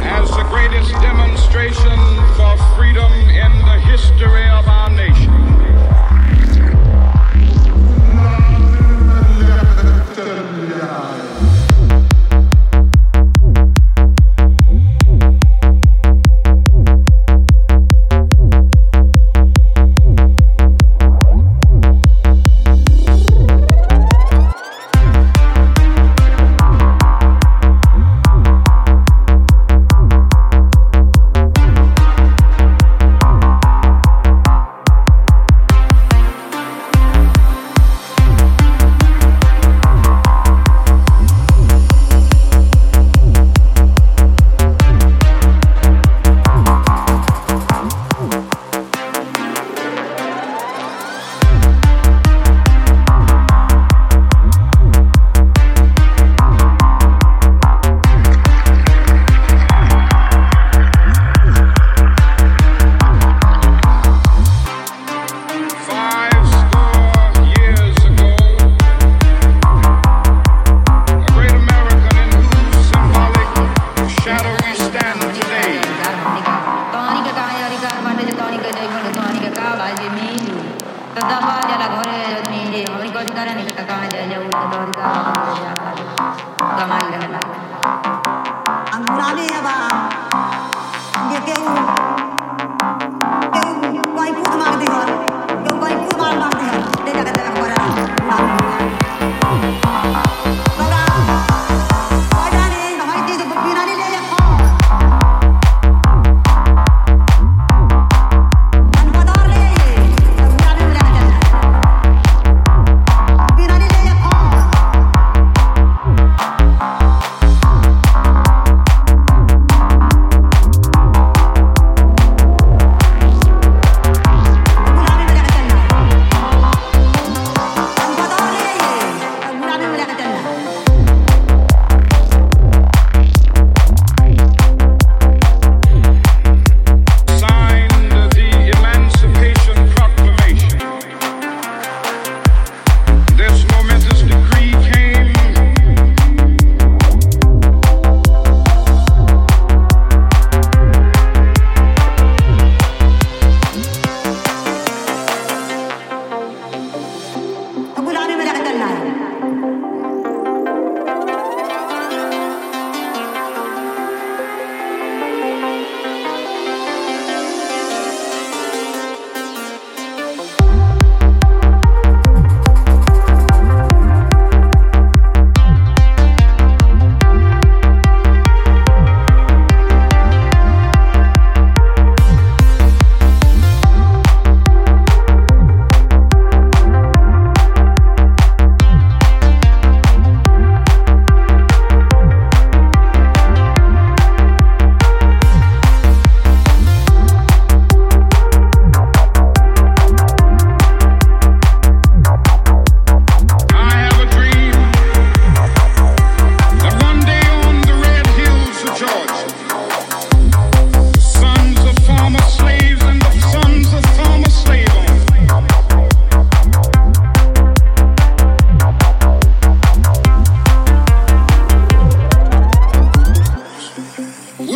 as the greatest demonstration for freedom in the history of our Gracias.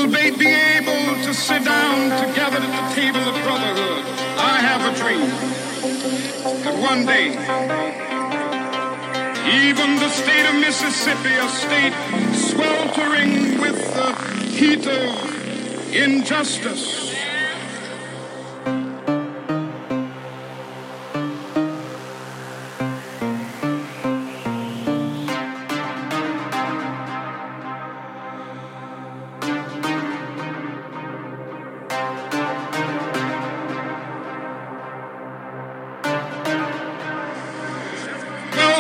Will they be able to sit down together at the table of brotherhood? I have a dream that one day, even the state of Mississippi, a state sweltering with the heat of injustice,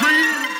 dream.